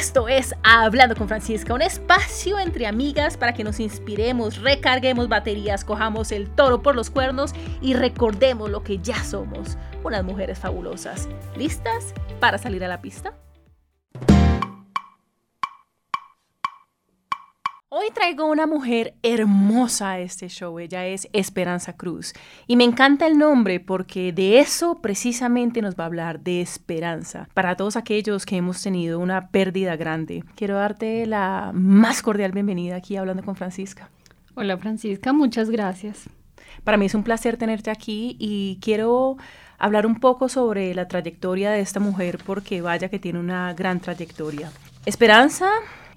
Esto es Hablando con Francisca, un espacio entre amigas para que nos inspiremos, recarguemos baterías, cojamos el toro por los cuernos y recordemos lo que ya somos, unas mujeres fabulosas. ¿Listas para salir a la pista? Hoy traigo una mujer hermosa a este show. Ella es Esperanza Cruz. Y me encanta el nombre porque de eso precisamente nos va a hablar, de esperanza. Para todos aquellos que hemos tenido una pérdida grande, quiero darte la más cordial bienvenida aquí hablando con Francisca. Hola Francisca, muchas gracias. Para mí es un placer tenerte aquí y quiero hablar un poco sobre la trayectoria de esta mujer porque vaya que tiene una gran trayectoria. Esperanza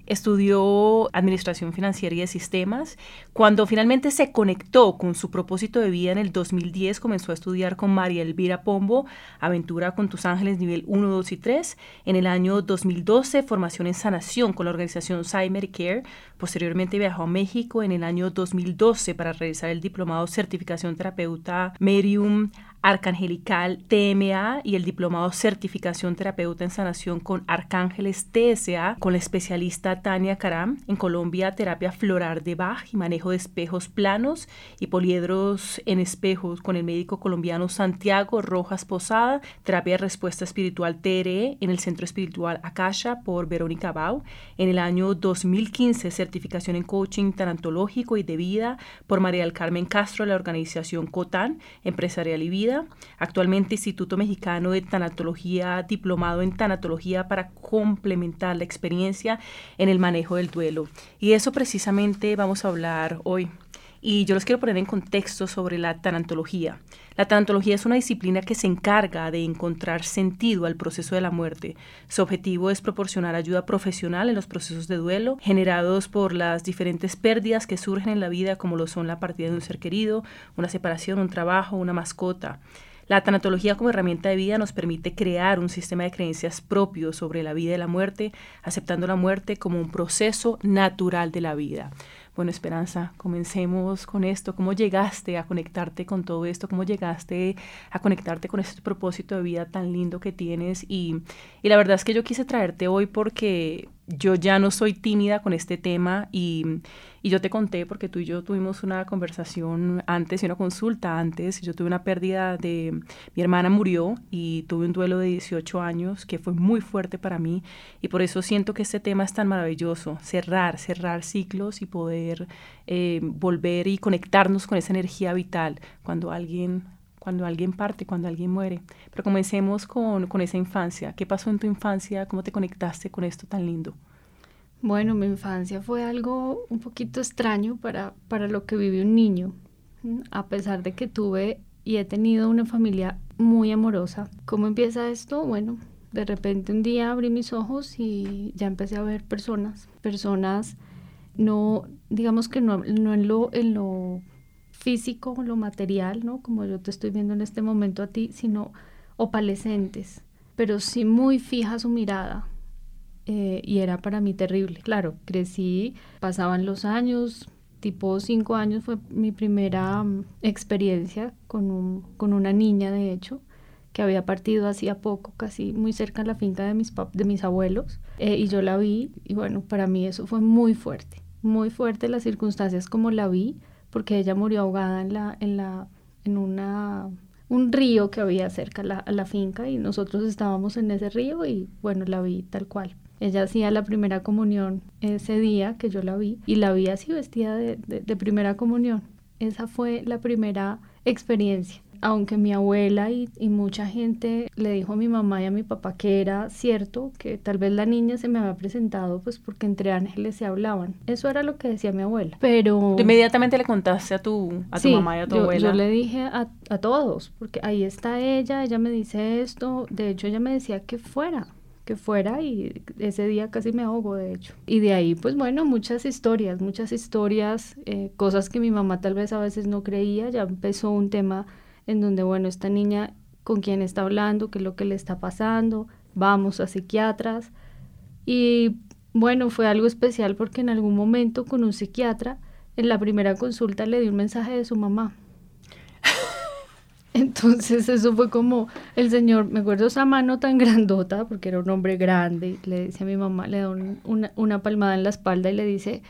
estudió Administración Financiera y de Sistemas. Cuando finalmente se conectó con su propósito de vida en el 2010, comenzó a estudiar con María Elvira Pombo, Aventura con tus ángeles nivel 1, 2 y 3. En el año 2012, formación en sanación con la organización Cymer Care. Posteriormente viajó a México en el año 2012 para realizar el diplomado certificación terapeuta Medium Arcangelical TMA y el diplomado Certificación Terapeuta en Sanación con Arcángeles TSA con la especialista Tania Karam. En Colombia, terapia floral de Bach y manejo de espejos planos y poliedros en espejos con el médico colombiano Santiago Rojas Posada. Terapia de respuesta espiritual TRE en el Centro Espiritual Akasha por Verónica Bau. En el año 2015, certificación en coaching tanatológico y de vida por María del Carmen Castro, la organización COTAN, Empresarial y Vida actualmente Instituto Mexicano de Tanatología, diplomado en Tanatología para complementar la experiencia en el manejo del duelo. Y eso precisamente vamos a hablar hoy. Y yo les quiero poner en contexto sobre la tanatología. La tanatología es una disciplina que se encarga de encontrar sentido al proceso de la muerte. Su objetivo es proporcionar ayuda profesional en los procesos de duelo generados por las diferentes pérdidas que surgen en la vida, como lo son la partida de un ser querido, una separación, un trabajo, una mascota. La tanatología como herramienta de vida nos permite crear un sistema de creencias propio sobre la vida y la muerte, aceptando la muerte como un proceso natural de la vida. Bueno, Esperanza, comencemos con esto. ¿Cómo llegaste a conectarte con todo esto? ¿Cómo llegaste a conectarte con este propósito de vida tan lindo que tienes? Y, y la verdad es que yo quise traerte hoy porque yo ya no soy tímida con este tema y, y, yo te conté porque tú y yo tuvimos una conversación antes y una consulta antes. Yo tuve una pérdida de... Mi hermana murió y tuve un duelo de 18 años que fue muy fuerte para mí y por eso siento que este tema es tan maravilloso. Cerrar, cerrar ciclos y poder eh, volver y conectarnos con esa energía vital cuando alguien cuando alguien parte, cuando alguien muere. Pero comencemos con, con esa infancia. ¿Qué pasó en tu infancia? ¿Cómo te conectaste con esto tan lindo? Bueno, mi infancia fue algo un poquito extraño para, para lo que vive un niño, a pesar de que tuve y he tenido una familia muy amorosa. ¿Cómo empieza esto? Bueno, de repente un día abrí mis ojos y ya empecé a ver personas, personas no, digamos que no, no en, lo, en lo físico, lo material, ¿no? Como yo te estoy viendo en este momento a ti, sino opalescentes, pero sí muy fija su mirada. Eh, y era para mí terrible. Claro, crecí, pasaban los años, tipo cinco años fue mi primera mm, experiencia con, un, con una niña, de hecho, que había partido hacía poco, casi muy cerca de la finca de mis, de mis abuelos, eh, y yo la vi, y bueno, para mí eso fue muy fuerte, muy fuerte las circunstancias como la vi, porque ella murió ahogada en la, en la, en una un río que había cerca a la, finca y nosotros estábamos en ese río y bueno, la vi tal cual. Ella hacía la primera comunión ese día que yo la vi y la vi así vestida de, de primera comunión. Esa fue la primera experiencia aunque mi abuela y, mucha gente le dijo a mi mamá y a mi papá que era cierto, que tal vez la niña se me había presentado pues porque entre ángeles se hablaban. Eso era lo que decía mi abuela. Pero... inmediatamente le contaste a tu, a tu mamá y a tu abuela? yo le dije a, a todos, porque ahí está ella, ella me dice esto, de hecho ella me decía que fuera que fuera y ese día casi me ahogo de hecho. Y de ahí pues bueno, muchas historias, muchas historias, eh, cosas que mi mamá tal vez a veces no creía, ya empezó un tema en donde, bueno, esta niña con quién está hablando, qué es lo que le está pasando, vamos a psiquiatras. Y bueno, fue algo especial porque en algún momento con un psiquiatra, en la primera consulta le di un mensaje de su mamá. Entonces eso fue como el señor, me acuerdo esa mano tan grandota, porque era un hombre grande, le dice a mi mamá, le da una, una, palmada en la espalda y le dice,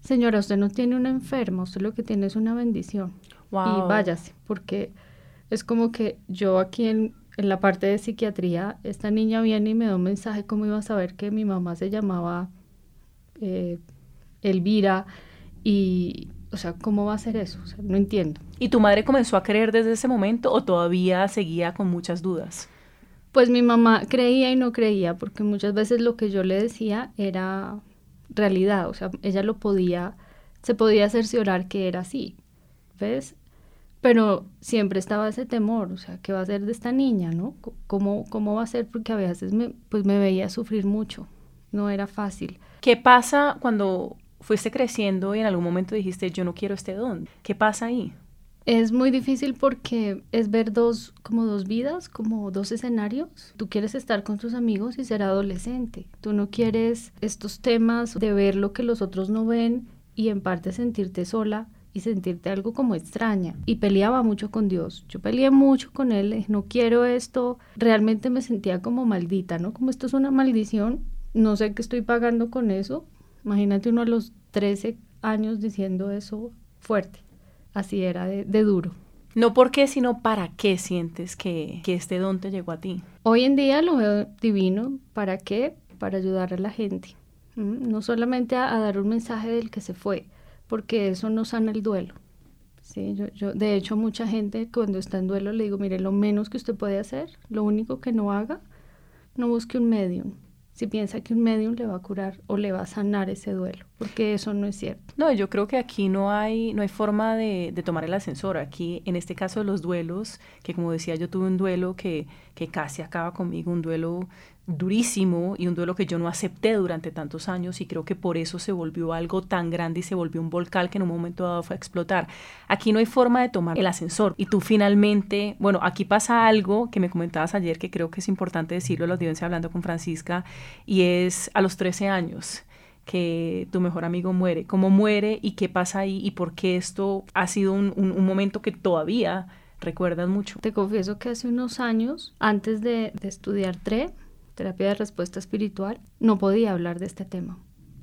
señora, usted no tiene una enferma, usted lo que tiene es una bendición. Y váyase, porque es como que yo aquí en, en la parte de psiquiatría, esta niña viene y me da un mensaje, ¿cómo iba a saber que mi mamá se llamaba eh, Elvira? Y, o sea, ¿cómo va a ser eso? no entiendo. ¿Y tu madre comenzó a creer desde ese momento o todavía seguía con muchas dudas? Pues mi mamá creía y no creía, porque muchas veces lo que yo le decía era realidad, o sea, ella lo podía, se podía cerciorar que era así, ¿ves? Pero siempre estaba ese temor, o sea, ¿qué va a ser de esta niña, no? ¿Cómo, cómo va a ser? Porque a veces me, pues me veía sufrir mucho, no era fácil. ¿Qué pasa cuando fuiste creciendo y en algún momento dijiste, yo no quiero este don? ¿Qué pasa ahí? Es muy difícil porque es ver dos, como dos vidas, como dos escenarios. Tú quieres estar con tus amigos y ser adolescente. Tú no quieres estos temas de ver lo que los otros no ven y en parte sentirte sola y sentirte algo como extraña. Y peleaba mucho con Dios. Yo peleé mucho con Él, no quiero esto. Realmente me sentía como maldita, ¿no? Como esto es una maldición, no sé qué estoy pagando con eso. Imagínate uno a los 13 años diciendo eso fuerte. Así era de, duro. No por qué, sino para qué sientes que, que este don te llegó a ti. Hoy en día lo veo divino. ¿Para qué? Para ayudar a la gente. No solamente a dar un mensaje del que se fue, porque eso no sana el duelo. Sí, yo, yo, de hecho, mucha gente cuando está en duelo le digo, mire, lo menos que usted puede hacer, lo único que no haga, no busque un medium. Si piensa que un medium le va a curar o le va a sanar ese duelo, porque eso no es cierto. No, yo creo que aquí no hay, no hay forma de, tomar el ascensor. Aquí, en este caso de los duelos, que como decía, yo tuve un duelo que, que casi acaba conmigo, un duelo durísimo y un duelo que yo no acepté durante tantos años y creo que por eso se volvió algo tan grande y se volvió un volcán que en un momento dado fue a explotar. Aquí no hay forma de tomar el ascensor y tú finalmente, bueno, aquí pasa algo que me comentabas ayer que creo que es importante decirlo a la audiencia hablando con Francisca y es a los 13 años que tu mejor amigo muere, cómo muere y qué pasa ahí y por qué esto ha sido un, un, momento que todavía recuerdas mucho. Te confieso que hace unos años, antes de, estudiar TRE, terapia de respuesta espiritual, no podía hablar de este tema.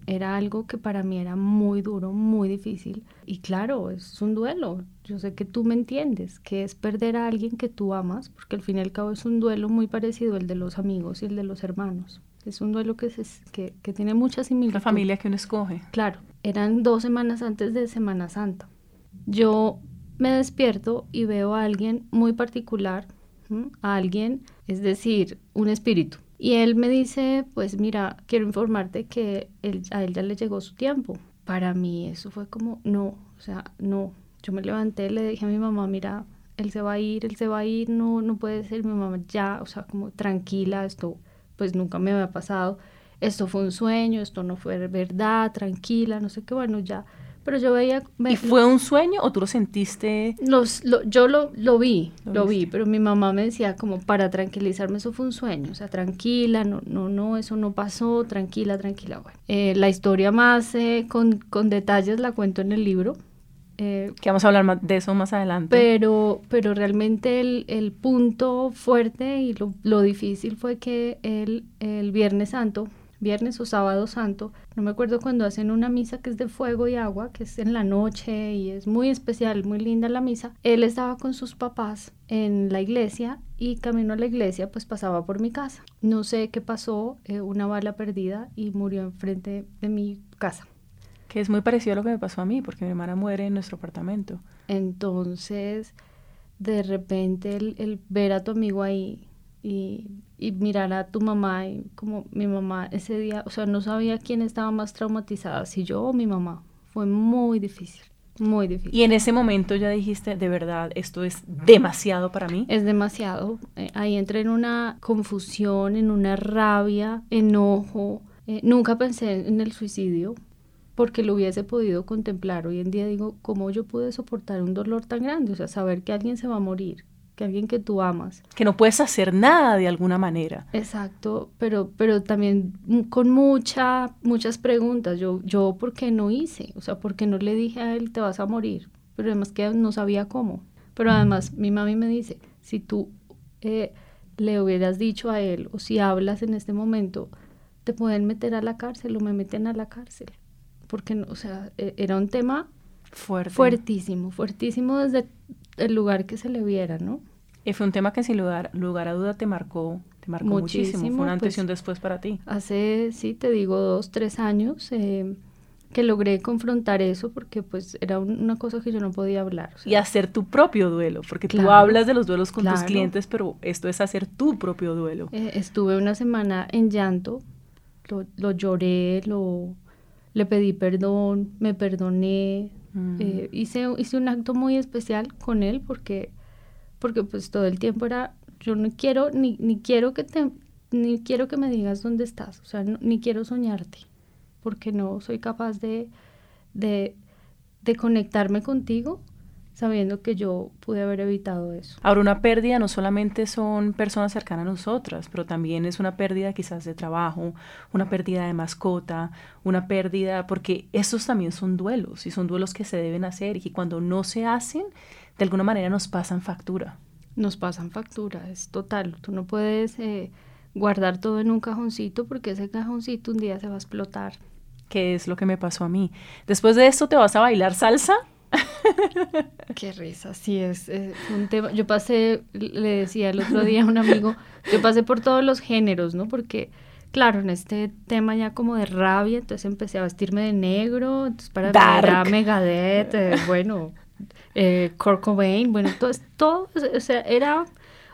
Era algo que para mí era muy duro, muy difícil. Y claro, es un duelo. Yo sé que tú me entiendes, que es perder a alguien que tú amas, porque al fin y al cabo es un duelo muy parecido al de los amigos y el de los hermanos. Es un duelo que, se, que, que tiene mucha similitud. La familia que uno escoge. Claro, eran dos semanas antes de Semana Santa. Yo me despierto y veo a alguien muy particular, a alguien, es decir, un espíritu y él me dice, pues mira, quiero informarte que él, a él ya le llegó su tiempo. Para mí eso fue como, no, o sea, no. Yo me levanté, le dije a mi mamá, mira, él se va a ir, él se va a ir, no, no puede ser, mi mamá ya, o sea, como tranquila, esto pues nunca me había pasado, esto fue un sueño, esto no fue verdad, tranquila, no sé qué, bueno, ya pero yo veía... ¿Y fue un sueño o tú lo sentiste? Los, yo lo, lo vi, lo, vi, pero mi mamá me decía como para tranquilizarme, eso fue un sueño, o sea, tranquila, no, no, no, eso no pasó, tranquila, tranquila. Bueno, eh, la historia más eh, con, con, detalles la cuento en el libro. Eh, que vamos a hablar de eso más adelante. Pero, pero realmente el, el punto fuerte y lo, lo difícil fue que el, el Viernes Santo viernes o sábado santo, no me acuerdo cuando hacen una misa que es de fuego y agua, que es en la noche y es muy especial, muy linda la misa, él estaba con sus papás en la iglesia y camino a la iglesia pues pasaba por mi casa. No sé qué pasó, eh, una bala perdida y murió enfrente de mi casa. Que es muy parecido a lo que me pasó a mí, porque mi hermana muere en nuestro apartamento. Entonces, de repente el ver a tu amigo ahí y, y, mirar a tu mamá y como mi mamá ese día, o sea, no sabía quién estaba más traumatizada, si yo o mi mamá. Fue muy difícil, muy difícil. Y en ese momento ya dijiste, de verdad, esto es demasiado para mí. Es demasiado. Eh, ahí entré en una confusión, en una rabia, enojo. Eh, nunca pensé en el suicidio porque lo hubiese podido contemplar. Hoy en día digo, ¿cómo yo pude soportar un dolor tan grande? O sea, saber que alguien se va a morir, que alguien que tú amas. Que no puedes hacer nada de alguna manera. Exacto, pero, pero también con mucha, muchas preguntas. Yo, yo, ¿por qué no hice? O sea, ¿por qué no le dije a él, te vas a morir? Pero además que no sabía cómo. Pero además mi mami me dice, si tú eh, le hubieras dicho a él o si hablas en este momento, te pueden meter a la cárcel o me meten a la cárcel. Porque, o sea, e, era un tema Fuerte. fuertísimo, fuertísimo desde el lugar que se le viera, ¿no? Y fue un tema que sin lugar, lugar a duda te marcó, te marcó muchísimo. Fue un antes y un pues, después para ti. Hace, sí, te digo, dos, tres años. Eh, que logré confrontar eso porque pues era una cosa que yo no podía hablar. y hacer tu propio duelo, porque tú hablas de los duelos con tus clientes, pero esto es hacer tu propio duelo. Eh, estuve una semana en llanto, lo, lloré, lo, le pedí perdón, me perdoné, mm. eh, hice, hice un acto muy especial con él porque, porque pues todo el tiempo era, yo no quiero, ni, ni quiero que te, ni quiero que me digas dónde estás, o sea, ni quiero soñarte porque no soy capaz de, de, conectarme contigo sabiendo que yo pude haber evitado eso. Ahora, una pérdida no solamente son personas cercanas a nosotras, pero también es una pérdida quizás de trabajo, una pérdida de mascota, una pérdida, porque esos también son duelos y son duelos que se deben hacer y que cuando no se hacen, de alguna manera nos pasan factura. Nos pasan factura, es total. Tú no puedes eh, guardar todo en un cajoncito porque ese cajoncito un día se va a explotar que es lo que me pasó a mí. Después de esto, ¿te vas a bailar salsa? Qué risa, sí, es, un tema. Yo pasé, le decía el otro día a un amigo, yo pasé por todos los géneros, ¿no? Porque, claro, en este tema ya como de rabia, entonces empecé a vestirme de negro, entonces para Dark. Megadeth, eh, bueno, eh, Kurt Cobain, bueno, todo, todo, o sea, era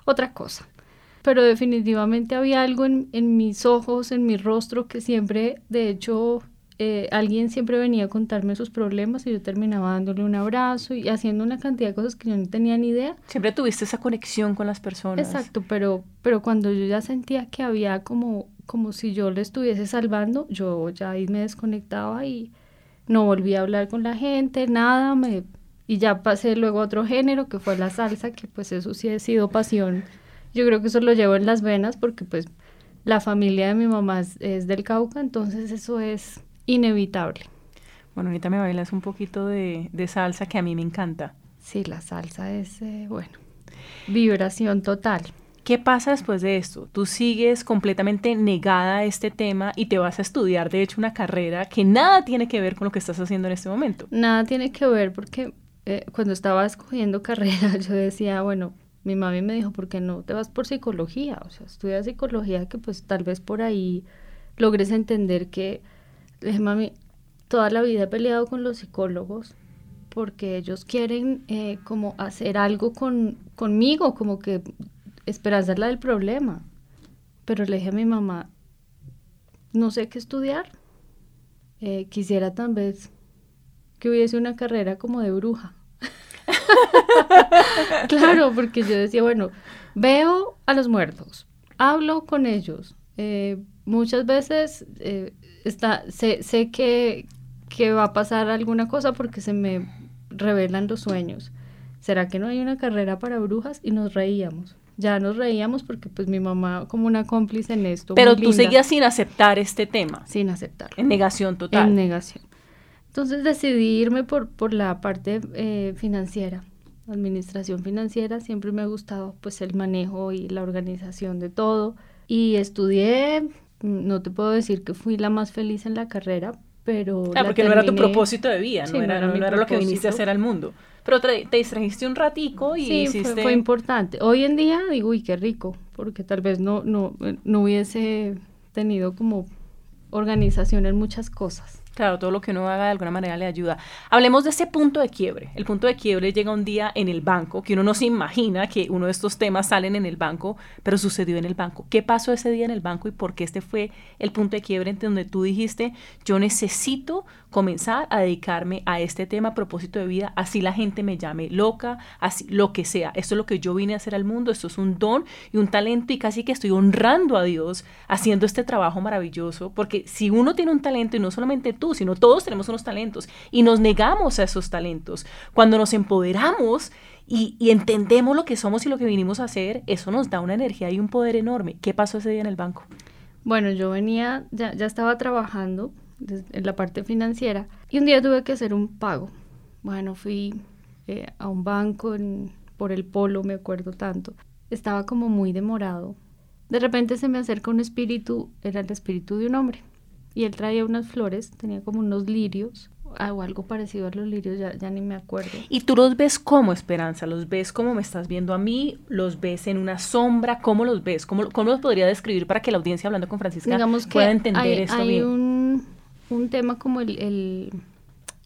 otra cosa pero definitivamente había algo en, en, mis ojos, en mi rostro, que siempre, de hecho, eh, alguien siempre venía a contarme sus problemas y yo terminaba dándole un abrazo y haciendo una cantidad de cosas que yo no tenía ni idea. Siempre tuviste esa conexión con las personas. Exacto, pero, pero cuando yo ya sentía que había como, como si yo le estuviese salvando, yo ya ahí me desconectaba y no volví a hablar con la gente, nada, me, y ya pasé luego a otro género que fue la salsa, que pues eso sí ha sido pasión. Yo creo que eso lo llevo en las venas porque pues la familia de mi mamá es del Cauca, entonces eso es inevitable. Bueno, ahorita me bailas un poquito de, salsa que a mí me encanta. Sí, la salsa es, eh, bueno, vibración total. ¿Qué pasa después de esto? Tú sigues completamente negada a este tema y te vas a estudiar, de hecho, una carrera que nada tiene que ver con lo que estás haciendo en este momento. Nada tiene que ver porque eh, cuando estaba escogiendo carrera yo decía, bueno, mi mami me dijo, ¿por qué no te vas por psicología? O sea, estudia psicología que pues tal vez por ahí logres entender que le dije, mami, toda la vida he peleado con los psicólogos porque ellos quieren eh, como hacer algo con, conmigo, como que esperanzarla del problema. Pero le dije a mi mamá, no sé qué estudiar. Eh, quisiera tal vez que hubiese una carrera como de bruja. claro, porque yo decía, bueno, veo a los muertos, hablo con ellos. Eh, muchas veces está, sé, sé que, que va a pasar alguna cosa porque se me revelan los sueños. ¿Será que no hay una carrera para brujas? Y nos reíamos. Ya nos reíamos porque pues mi mamá como una cómplice en esto. Pero tú seguías sin aceptar este tema. Sin aceptar. En negación total. En negación. Entonces decidí irme por, por la parte eh, financiera. Administración financiera, siempre me ha gustado pues el manejo y la organización de todo. Y estudié no te puedo decir que fui la más feliz en la carrera, pero... Ah, porque no era tu propósito de vida, no, era, no era, lo que viniste a hacer al mundo. Pero te, distrajiste un ratico y sí, hiciste... Fue, fue, importante. Hoy en día digo, uy, qué rico, porque tal vez no, no, no hubiese tenido como organización en muchas cosas. Claro, todo lo que uno haga de alguna manera le ayuda. Hablemos de ese punto de quiebre. El punto de quiebre llega un día en el banco, que uno no se imagina que uno de estos temas salen en el banco, pero sucedió en el banco. ¿Qué pasó ese día en el banco y por qué este fue el punto de quiebre en donde tú dijiste, yo necesito comenzar a dedicarme a este tema a propósito de vida, así la gente me llame loca, así lo que sea. Esto es lo que yo vine a hacer al mundo, esto es un don y un talento y casi que estoy honrando a Dios haciendo este trabajo maravilloso, porque si uno tiene un talento y no solamente tú, sino todos tenemos unos talentos y nos negamos a esos talentos, cuando nos empoderamos y, entendemos lo que somos y lo que vinimos a hacer, eso nos da una energía y un poder enorme. ¿Qué pasó ese día en el banco? Bueno, yo venía, ya, ya estaba trabajando en la parte financiera y un día tuve que hacer un pago. Bueno, fui eh, a un banco en por el polo, me acuerdo tanto. Estaba como muy demorado. De repente se me acerca un espíritu, era el espíritu de un hombre. Y él traía unas flores, tenía como unos lirios, o algo parecido a los lirios, ya, ya ni me acuerdo. ¿Y tú los ves como Esperanza? ¿Los ves como me estás viendo a mí? ¿Los ves en una sombra? ¿Cómo los ves? ¿Cómo, cómo los podría describir para que la audiencia hablando con Francisca Digamos pueda que entender hay, esto hay bien? Un, un tema como el, el-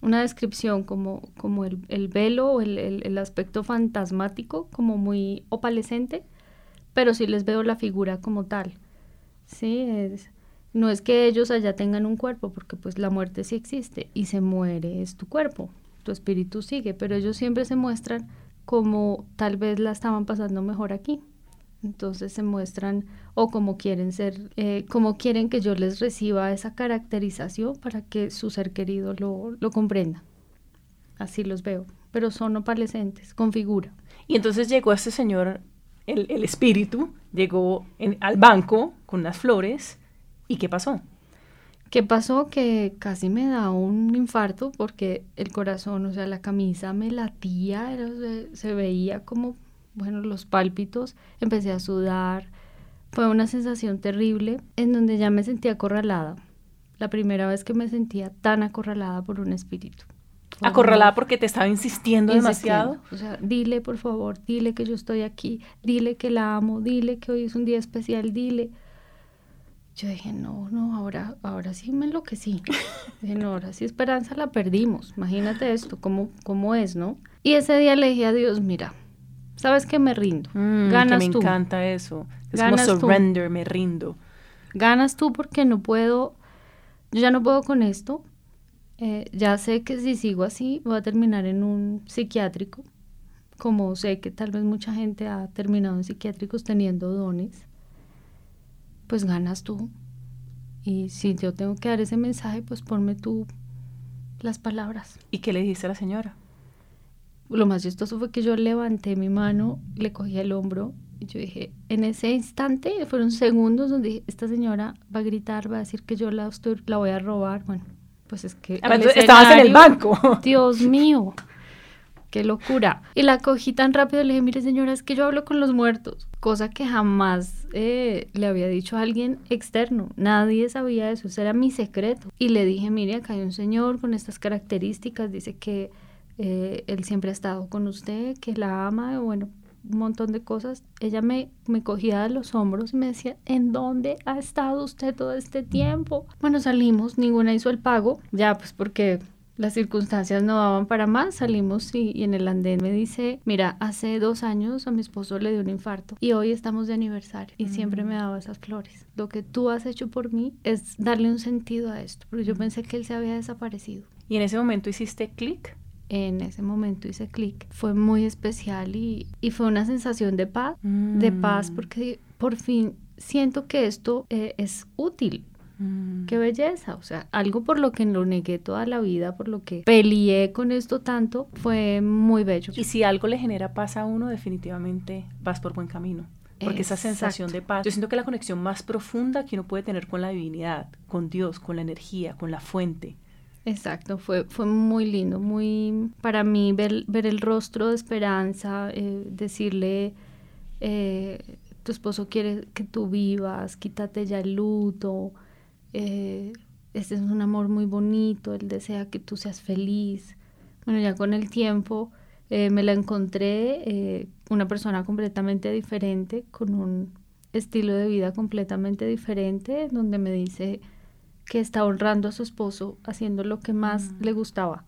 una descripción como, como el, el velo o el, el- el aspecto fantasmático, como muy opalescente, pero sí les veo la figura como tal. Sí, es, no es que ellos allá tengan un cuerpo, porque pues la muerte sí existe y se muere es tu cuerpo, tu espíritu sigue, pero ellos siempre se muestran como tal vez la estaban pasando mejor aquí. Entonces se muestran o como quieren ser, eh, como quieren que yo les reciba esa caracterización para que su ser querido lo, lo comprenda. Así los veo, pero son opalescentes, con figura. Y entonces llegó este señor, el, el espíritu, llegó en- al banco con unas flores. ¿Y qué pasó? ¿Qué pasó? Que casi me da un infarto porque el corazón, o sea, la camisa me latía, era- se, se veía como, bueno, los pálpitos, empecé a sudar, fue una sensación terrible en donde ya me sentía acorralada. La primera vez que me sentía tan acorralada por un espíritu. Acorralada porque te estaba insistiendo demasiado. insistiendo. O sea, dile por favor, dile que yo estoy aquí, dile que la amo, dile que hoy es un día especial, dile. Yo dije, no, no, ahora, ahora sí me enloquecí. Dije, no, ahora sí esperanza la perdimos. Imagínate esto, cómo, cómo es, ¿no? Y ese día le dije a Dios, mira, sabes que me rindo, Mm, ganas que me tú. encanta eso. Es Ganas como tú. surrender, me rindo. ganas tú porque no puedo, yo ya no puedo con esto. Eh, ya sé que si sigo así voy a terminar en un psiquiátrico, como sé que tal vez mucha gente ha terminado en psiquiátricos teniendo dones, pues ganas tú. Y si yo tengo que dar ese mensaje, pues ponme tú las palabras. ¿Y qué le dijiste a la señora? Lo más chistoso fue que yo levanté mi mano, le cogí el hombro y yo dije, en ese instante, fueron segundos donde dije, esta señora va a gritar, va a decir que yo la, estoy, la voy a robar. Bueno, pues es que... Estabas en el banco. Dios mío, qué locura. Y la cogí tan rápido, le dije, mire señora, es que yo hablo con los muertos, cosa que jamás eh, le había dicho a alguien externo, nadie sabía eso, ese era mi secreto. Y le dije, mire, acá hay un señor con estas características, dice que eh, él siempre ha estado con usted, que la ama, bueno, un montón de cosas. Ella me, me cogía de los hombros y me decía, ¿en dónde ha estado usted todo este tiempo? Bueno, salimos, ninguna hizo el pago, ya pues porque las circunstancias no daban para más, salimos y, y en el andén me dice, mira, hace dos años a mi esposo le dio un infarto y hoy estamos de aniversario y siempre me daba esas flores. Lo que tú has hecho por mí es darle un sentido a esto, porque yo pensé que él se había desaparecido. Y en ese momento hiciste clic. En ese momento hice clic. Fue muy especial y, y fue una sensación de paz, de paz, Mm. porque por fin siento que esto eh, es útil. Mm. Qué belleza, o sea, algo por lo que lo negué toda la vida, por lo que peleé con esto tanto, fue muy bello. Y si algo le genera paz a uno, definitivamente vas por buen camino. Porque esa sensación de paz, yo siento que la conexión más profunda que uno puede tener con la divinidad, con Dios, con la energía, con la fuente. Exacto, fue, fue muy lindo, muy para mí ver, ver el rostro de esperanza, eh, decirle, eh, tu esposo quiere que tú vivas, quítate ya el luto, eh, este es un amor muy bonito, él desea que tú seas feliz. Bueno, ya con el tiempo me la encontré, una persona completamente diferente, con un estilo de vida completamente diferente, donde me dice que está honrando a su esposo haciendo lo que más Mm. le gustaba.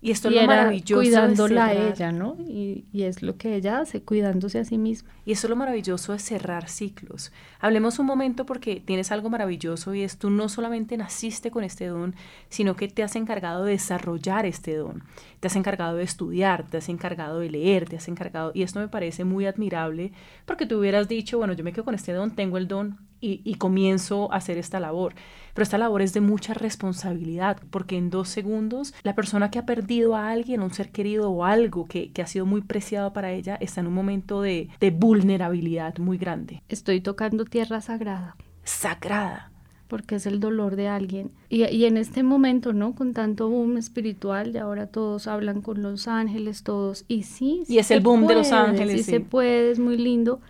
Y esto y es lo era maravilloso. de cuidándola a ella, ¿no? Y, y es lo que ella hace, cuidándose a sí misma. Y eso es lo maravilloso de cerrar ciclos. Hablemos un momento porque tienes algo maravilloso y es tú no solamente naciste con este don, sino que te has encargado de desarrollar este don. Te has encargado de estudiar, te has encargado de leer, te has encargado... Y esto me parece muy admirable porque tú hubieras dicho, bueno, yo me quedo con este don, tengo el don y, y comienzo a hacer esta labor. Pero esta labor es de mucha responsabilidad porque en dos segundos la persona que ha perdido a alguien, un ser querido o algo que, que ha sido muy preciado para ella, está en un momento de, de vulnerabilidad muy grande, Estoy tocando tierra sagrada. sagrada. porque es el dolor de alguien. Y, y, en este momento, ¿no? Con tanto boom espiritual, y ahora todos hablan con los ángeles, todos, y sí. Y es el boom de los ángeles. Sí, se puede, es muy lindo,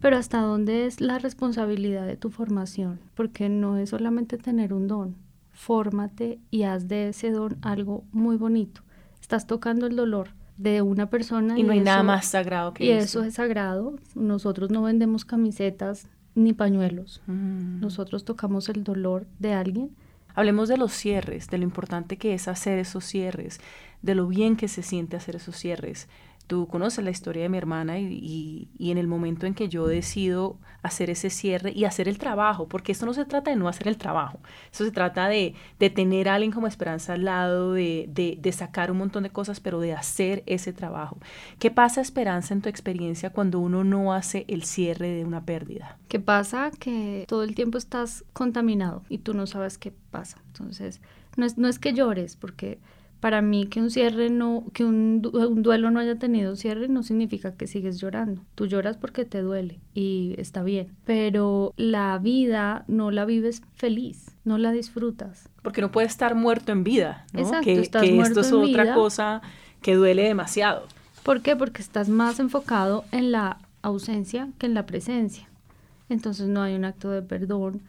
pero hasta dónde es la responsabilidad de tu formación, porque no es solamente tener un don, fórmate y haz de ese don algo muy bonito. Estás tocando el dolor de una persona. Y, no hay nada más sagrado que y eso. es sagrado. Nosotros no vendemos camisetas ni pañuelos. Mm. Nosotros tocamos el dolor de alguien. Hablemos de los cierres, de lo importante que es hacer esos cierres, de lo bien que se siente hacer esos cierres. Tú conoces la historia de mi hermana y, en el momento en que yo decido hacer ese cierre y hacer el trabajo, porque esto no se trata de no hacer el trabajo, esto se trata de, tener a alguien como esperanza al lado, de, de, sacar un montón de cosas, pero de hacer ese trabajo. ¿Qué pasa, esperanza, en tu experiencia cuando uno no hace el cierre de una pérdida? ¿Qué pasa? Que todo el tiempo estás contaminado y tú no sabes qué pasa. Entonces, no es, no es que llores, porque para mí que un cierre no, que un, duelo no haya tenido cierre no significa que sigues llorando. Tú lloras porque te duele y está bien. Pero la vida no la vives feliz, no la disfrutas. Porque no puedes estar muerto en vida, ¿no? Exacto, que, estás que esto es otra cosa que duele demasiado. ¿Por qué? Porque estás más enfocado en la ausencia que en la presencia. Entonces no hay un acto de perdón,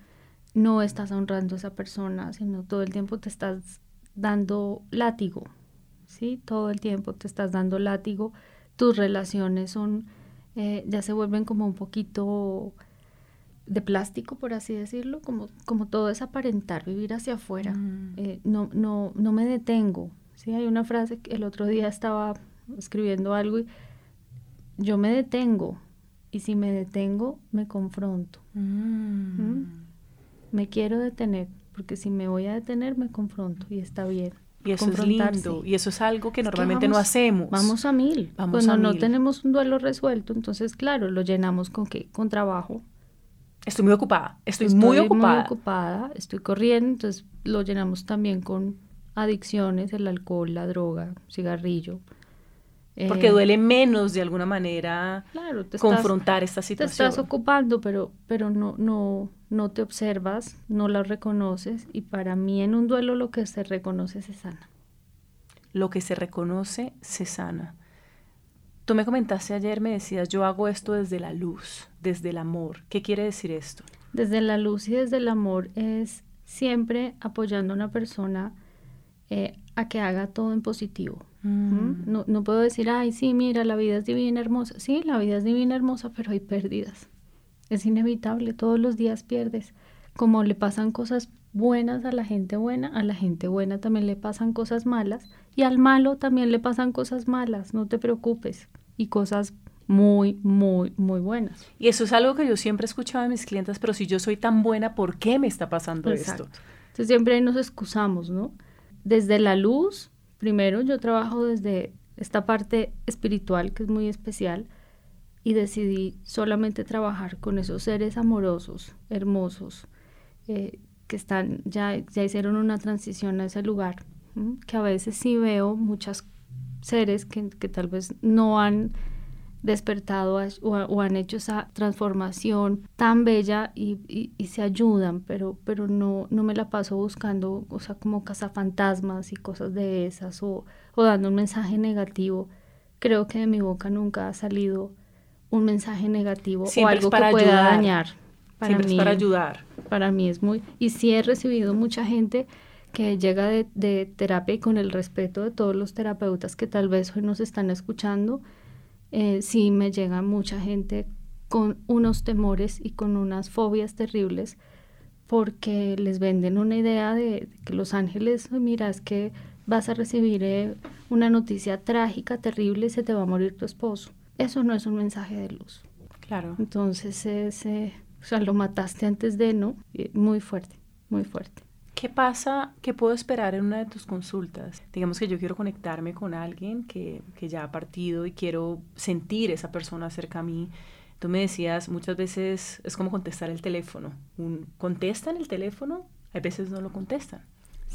no estás honrando a esa persona, sino todo el tiempo te estás dando látigo, ¿sí? Todo el tiempo te estás dando látigo, tus relaciones son, eh, ya se vuelven como un poquito de plástico, por así decirlo, como, como todo es aparentar, vivir hacia afuera. Mm. Eh, no, no, no me detengo, ¿sí? Hay una frase que el otro día estaba escribiendo algo y yo me detengo, y si me detengo, me confronto. Mm. ¿Mm? Me quiero detener porque si me voy a detener me confronto y está bien. Y eso es lindo, y eso es algo que normalmente no hacemos. Vamos a mil. Vamos Cuando no tenemos un duelo resuelto, entonces claro, lo llenamos con qué? Con trabajo. Estoy muy ocupada, estoy, muy ocupada. Muy ocupada, estoy corriendo, entonces lo llenamos también con adicciones, el alcohol, la droga, cigarrillo. Porque eh, duele menos de alguna manera confrontar esta situación. Te estás ocupando, pero, pero no, no, no te observas, no la reconoces y para mí en un duelo lo que se reconoce se sana. Lo que se reconoce se sana. Tú me comentaste ayer, me decías, yo hago esto desde la luz, desde el amor. ¿Qué quiere decir esto? Desde la luz y desde el amor es siempre apoyando a una persona eh, a que haga todo en positivo. Mm. No, no puedo decir, ay, sí, mira, la vida es divina, hermosa. Sí, la vida es divina, hermosa, pero hay pérdidas. Es inevitable, todos los días pierdes. Como le pasan cosas buenas a la gente buena, a la gente buena también le pasan cosas malas y al malo también le pasan cosas malas, no te preocupes. Y cosas muy, muy, muy buenas. Y eso es algo que yo siempre he escuchado de mis clientes, pero si yo soy tan buena, ¿por qué me está pasando esto? Entonces siempre nos excusamos, ¿no? Desde la luz, primero yo trabajo desde esta parte espiritual que es muy especial, y decidí solamente trabajar con esos seres amorosos, hermosos, eh, que están, ya, hicieron una transición a ese lugar, que a veces sí veo muchos seres que tal vez no han despertado o, han hecho esa transformación tan bella y, y, se ayudan, pero, pero no, no me la paso buscando, o sea, como cazafantasmas y cosas de esas, o, o dando un mensaje negativo. Creo que de mi boca nunca ha salido un mensaje negativo o algo que pueda dañar. Para Siempre mí, es para ayudar. Para mí es muy... Y sí he recibido mucha gente que llega de, de, terapia y con el respeto de todos los terapeutas que tal vez hoy nos están escuchando, eh, sí me llega mucha gente con unos temores y con unas fobias terribles porque les venden una idea de, que los ángeles, mira, es que vas a recibir eh, una noticia trágica, terrible, y se te va a morir tu esposo eso no es un mensaje de luz. Claro. Entonces, ese, o sea, lo mataste antes de, ¿no? Muy fuerte, muy fuerte. ¿Qué pasa? ¿Qué puedo esperar en una de tus consultas? Digamos que yo quiero conectarme con alguien que, que ya ha partido y quiero sentir esa persona cerca a mí. Tú me decías, muchas veces es como contestar el teléfono. ¿Contestan el teléfono? Hay veces no lo contestan.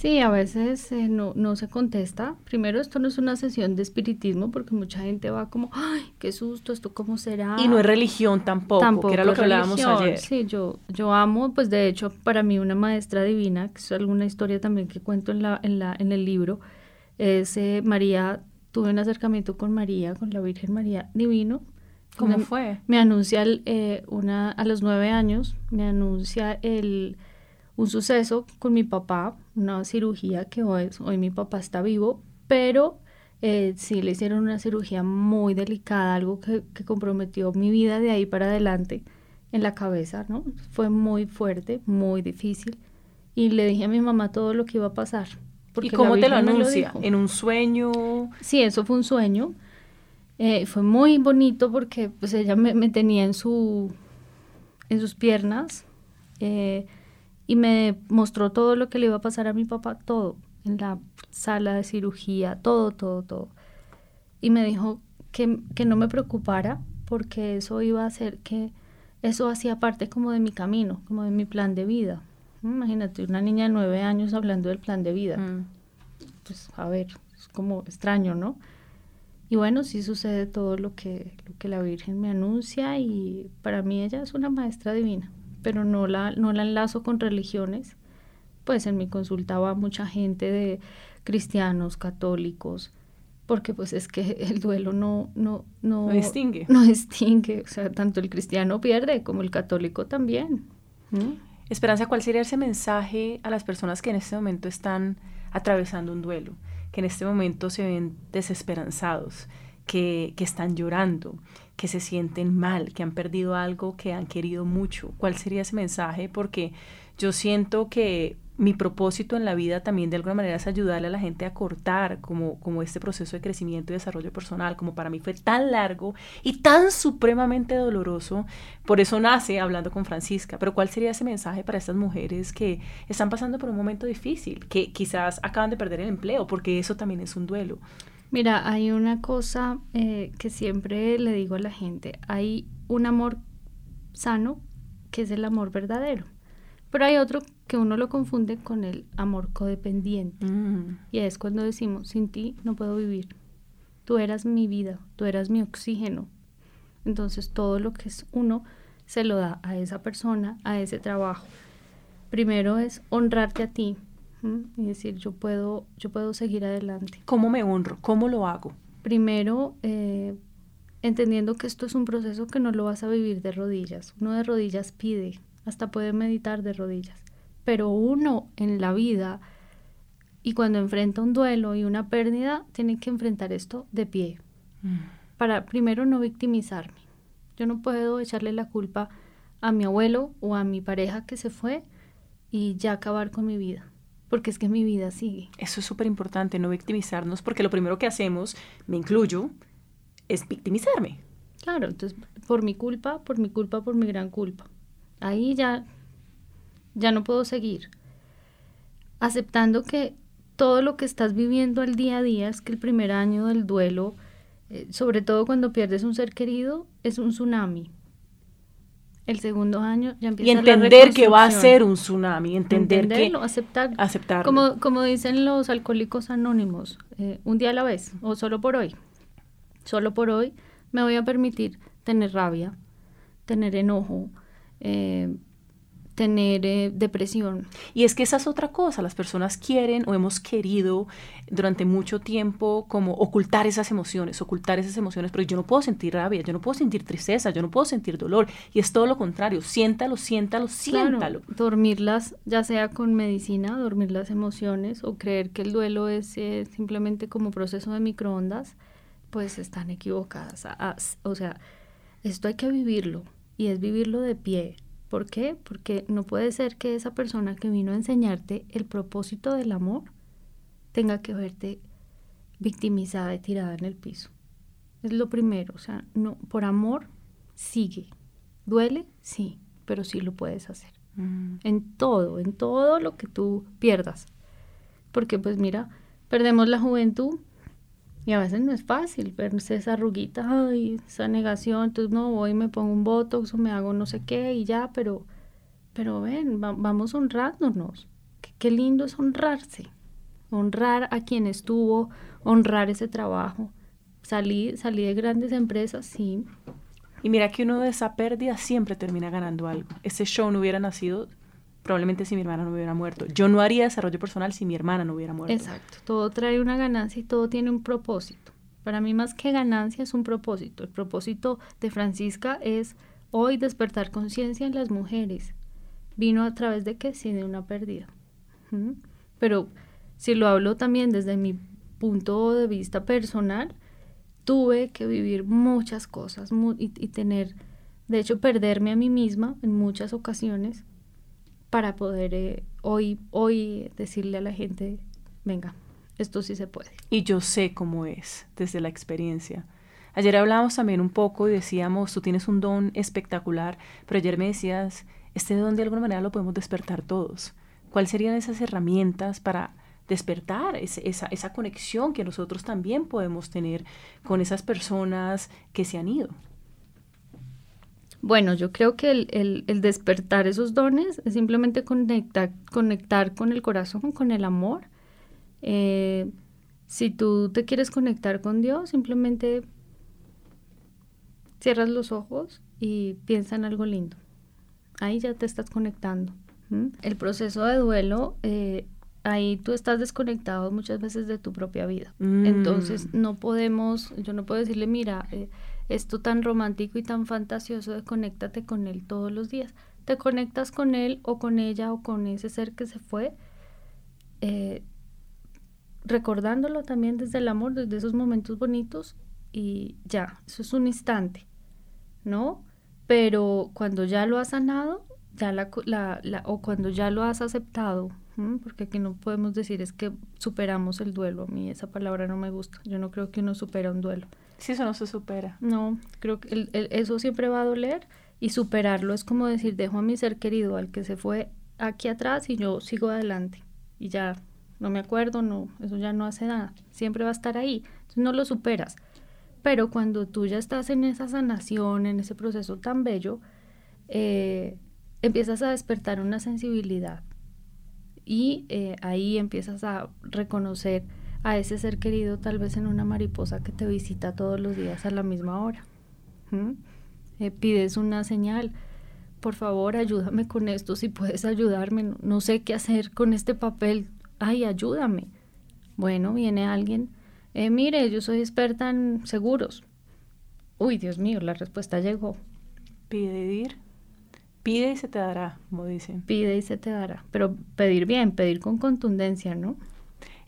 Sí, a veces eh, no, no se contesta. Primero, esto no es una sesión de espiritismo porque mucha gente va como, ay, qué susto, esto cómo será. Y no es religión tampoco, que era lo que hablábamos ayer. Sí, yo, yo amo, pues de hecho, para mí una maestra divina, que es alguna historia también que cuento en, la, en, la, en el libro, es eh, María, tuve un acercamiento con María, con la Virgen María Divino. ¿Cómo fue? Me anuncia eh, una, a los nueve años, me anuncia el un suceso con mi papá, una cirugía que hoy, hoy mi papá está vivo, pero eh, sí le hicieron una cirugía muy delicada, algo que, que, comprometió mi vida de ahí para adelante en la cabeza, ¿no? Fue muy fuerte, muy difícil. Y le dije a mi mamá todo lo que iba a pasar. ¿Y cómo te lo anuncia? ¿En un sueño? Sí, eso fue un sueño. Eh, fue muy bonito porque pues ella me, me, tenía en, su, en sus piernas. Eh, y me mostró todo lo que le iba a pasar a mi papá, todo, en la sala de cirugía, todo, todo, todo. Y me dijo que, que no me preocupara porque eso iba a hacer que eso hacía parte como de mi camino, como de mi plan de vida. Imagínate, una niña de nueve años hablando del plan de vida. Mm. Pues a ver, es como extraño, ¿no? Y bueno, sí sucede todo lo que, lo que la Virgen me anuncia y para mí ella es una maestra divina pero no la, no la enlazo con religiones. Pues en mi consulta va mucha gente de cristianos, católicos, porque pues es que el duelo no, no, no, distingue. No distingue, o sea, tanto el cristiano pierde como el católico también. Esperanza, ¿cuál sería ese mensaje a las personas que en este momento están atravesando un duelo, que en este momento se ven desesperanzados, que, que están llorando, que se sienten mal, que han perdido algo que han querido mucho. ¿Cuál sería ese mensaje? Porque yo siento que mi propósito en la vida también de alguna manera es ayudarle a la gente a cortar como, como este proceso de crecimiento y desarrollo personal, como para mí fue tan largo y tan supremamente doloroso, por eso nace hablando con Francisca, pero ¿cuál sería ese mensaje para estas mujeres que están pasando por un momento difícil, que quizás acaban de perder el empleo, porque eso también es un duelo? Mira, hay una cosa eh, que siempre le digo a la gente, hay un amor sano que es el amor verdadero, pero hay otro que uno lo confunde con el amor codependiente mm. y es cuando decimos, sin ti no puedo vivir, tú eras mi vida, tú eras mi oxígeno, entonces todo lo que es uno se lo da a esa persona, a ese trabajo. Primero es honrarte a ti, y decir, yo puedo, yo puedo seguir adelante. ¿Cómo me honro? ¿Cómo lo hago? Primero, eh, entendiendo que esto es un proceso que no lo vas a vivir de rodillas. Uno de rodillas pide, hasta puede meditar de rodillas. Pero uno en la vida y cuando enfrenta un duelo y una pérdida, tiene que enfrentar esto de pie. Mm. Para primero no victimizarme. Yo no puedo echarle la culpa a mi abuelo o a mi pareja que se fue y ya acabar con mi vida porque es que mi vida sigue. Eso es súper importante, no victimizarnos, porque lo primero que hacemos, me incluyo, es victimizarme. Claro, entonces, por mi culpa, por mi culpa, por mi gran culpa. Ahí ya, ya no puedo seguir. Aceptando que todo lo que estás viviendo el día a día es que el primer año del duelo, eh, sobre todo cuando pierdes un ser querido, es un tsunami el segundo año ya empieza y entender que va a ser un tsunami entender Entenderlo, que aceptar. aceptarlo. como como dicen los alcohólicos anónimos eh, un día a la vez o solo por hoy. Solo por hoy me voy a permitir tener rabia tener enojo eh, tener eh, depresión. Y es que esa es otra cosa, las personas quieren o hemos querido durante mucho tiempo como ocultar esas emociones, ocultar esas emociones, pero yo no puedo sentir rabia, yo no puedo sentir tristeza, yo no puedo sentir dolor, y es todo lo contrario, siéntalo, siéntalo, siéntalo. dormirlas, ya sea con medicina, dormir las emociones o creer que el duelo es eh, simplemente como proceso de microondas, pues están equivocadas. o sea, esto hay que vivirlo y es vivirlo de pie, ¿Por qué? Porque no puede ser que esa persona que vino a enseñarte el propósito del amor tenga que verte victimizada y tirada en el piso. Es lo primero, o sea, no, por amor sigue. ¿Duele? Sí, pero sí lo puedes hacer. Mm. En todo, en todo lo que tú pierdas. Porque pues mira, perdemos la juventud, y a veces no es fácil verse esa arruguita, ay, esa negación, entonces no voy me pongo un botox o me hago no sé qué y ya, pero, pero ven, vamos honrándonos. qué lindo es honrarse, honrar a quien estuvo, honrar ese trabajo. Salí, salí de grandes empresas, sí. Y mira que uno de esa pérdida siempre termina ganando algo. Ese show no hubiera nacido probablemente si mi hermana no hubiera muerto. Yo no haría desarrollo personal si mi hermana no hubiera muerto. Exacto, todo trae una ganancia y todo tiene un propósito. Para mí más que ganancia es un propósito. El propósito de Francisca es hoy despertar conciencia en las mujeres. Vino a través de qué? De una pérdida. Pero si lo hablo también desde mi punto de vista personal, tuve que vivir muchas cosas y, tener, de hecho, perderme a mí misma en muchas ocasiones para poder eh, hoy, hoy decirle a la gente, venga, esto sí se puede. Y yo sé cómo es desde la experiencia. Ayer hablábamos también un poco y decíamos, tú tienes un don espectacular, pero ayer me decías, este don de alguna manera lo podemos despertar todos. ¿Cuáles serían esas herramientas para despertar esa, esa conexión que nosotros también podemos tener con esas personas que se han ido? Bueno, yo creo que el, el, despertar esos dones es simplemente conectar, conectar con el corazón, con el amor. Eh, si tú te quieres conectar con Dios, simplemente cierras los ojos y piensa en algo lindo. Ahí ya te estás conectando. El proceso de duelo, eh, ahí tú estás desconectado muchas veces de tu propia vida. Mm. Entonces no podemos, yo no puedo decirle, mira, eh, esto tan romántico y tan fantasioso de conéctate con él todos los días. Te conectas con él o con ella o con ese ser que se fue, eh, recordándolo también desde el amor, desde esos momentos bonitos y ya, eso es un instante, ¿no? Pero cuando ya lo has sanado, ya la, o cuando ya lo has aceptado, porque aquí no podemos decir es que superamos el duelo, a mí esa palabra no me gusta, yo no creo que uno supera un duelo. Si eso no se supera. No, creo que eso siempre va a doler y superarlo es como decir, dejo a mi ser querido, al que se fue aquí atrás y yo sigo adelante y ya no me acuerdo, no, eso ya no hace nada, siempre va a estar ahí, entonces no lo superas. Pero cuando tú ya estás en esa sanación, en ese proceso tan bello, eh, empiezas a despertar una sensibilidad y eh, ahí empiezas a reconocer a ese ser querido tal vez en una mariposa que te visita todos los días a la misma hora. Eh, pides una señal, por favor ayúdame con esto, si puedes ayudarme, no, sé qué hacer con este papel, ay, ayúdame. Bueno, viene alguien, eh, mire, yo soy experta en seguros. Uy, Dios mío, la respuesta llegó. Pedir, pide y se te dará, como dicen. Pide y se te dará, pero pedir bien, pedir con contundencia, ¿no?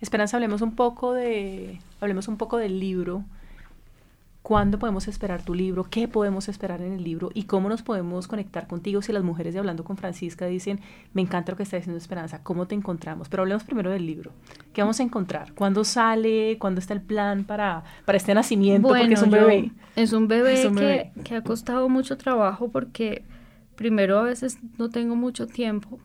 Esperanza, hablemos un poco de, hablemos un poco del libro. ¿Cuándo podemos esperar tu libro? ¿Qué podemos esperar en el libro? ¿Y cómo nos podemos conectar contigo si las mujeres de Hablando con Francisca dicen, me encanta lo que está diciendo Esperanza, ¿cómo te encontramos? Pero hablemos primero del libro. ¿Qué vamos a encontrar? ¿Cuándo sale? ¿Cuándo está el plan para, para este nacimiento? porque es un bebé. Es un bebé, que, que ha costado mucho trabajo porque primero a veces no tengo mucho tiempo.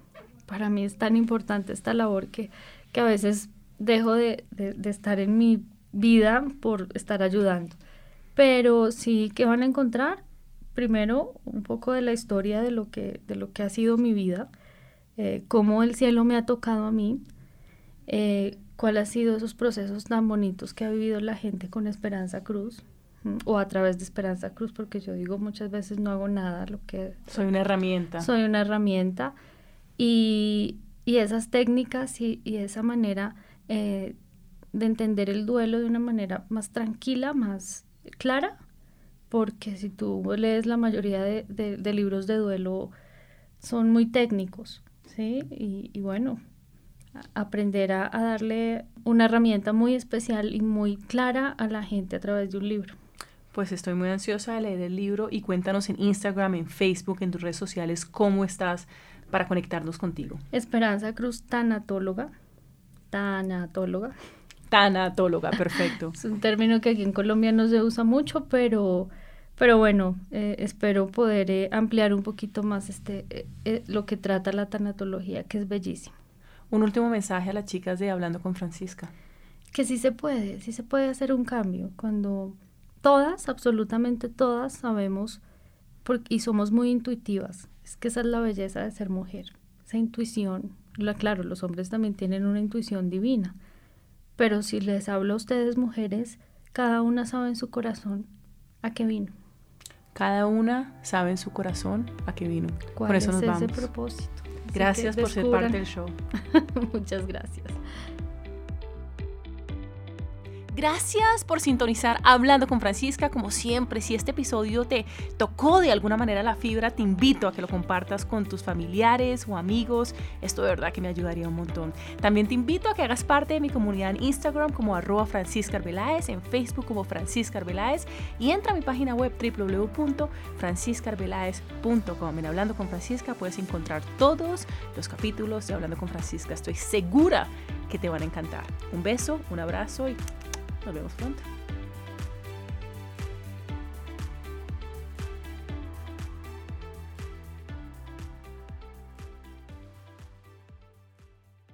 Para mí es tan importante esta labor que, que a veces dejo de, estar en mi vida por estar ayudando. Pero sí que van a encontrar, primero, un poco de la historia de lo que, de lo que ha sido mi vida, eh, cómo el cielo me ha tocado a mí, eh, cuáles han sido esos procesos tan bonitos que ha vivido la gente con Esperanza Cruz, o a través de Esperanza Cruz, porque yo digo muchas veces no hago nada, lo que... Soy una herramienta. Soy una herramienta. Y, y esas técnicas y, y esa manera eh, de entender el duelo de una manera más tranquila, más clara, porque si tú lees la mayoría de, libros de duelo, son muy técnicos, ¿sí? Y, bueno, aprender a, darle una herramienta muy especial y muy clara a la gente a través de un libro. Pues estoy muy ansiosa de leer el libro y cuéntanos en Instagram, en Facebook, en tus redes sociales, cómo estás para conectarnos contigo. Esperanza Cruz, tanatóloga tanatóloga. Tanatóloga, perfecto. es un término que aquí en Colombia no se usa mucho, pero, pero bueno, eh, espero poder eh, ampliar un poquito más este, eh, lo que trata la tanatología, que es bellísimo. Un último mensaje a las chicas de Hablando con Francisca. Que sí se puede, sí se puede hacer un cambio cuando todas, absolutamente todas, sabemos y somos muy intuitivas. Es que esa es la belleza de ser mujer, esa intuición, claro, los hombres también tienen una intuición divina, pero si les hablo a ustedes mujeres, cada una sabe en su corazón a qué vino. Cada una sabe en su corazón a qué vino. ¿Cuál es ese propósito? Gracias por ser parte del show. Muchas gracias. Gracias por sintonizar Hablando con Francisca. Como siempre, si este episodio te tocó de alguna manera la fibra, te invito a que lo compartas con tus familiares o amigos. Esto de verdad que me ayudaría un montón. También te invito a que hagas parte de mi comunidad en Instagram como arroba Francisca Arbeláez, en Facebook como Francisca Arbeláez y entra a mi página web www.franciscarvelaez.com. En Hablando con Francisca puedes encontrar todos los capítulos de Hablando con Francisca. Estoy segura que te van a encantar. Un beso, un abrazo y nos vemos pronto.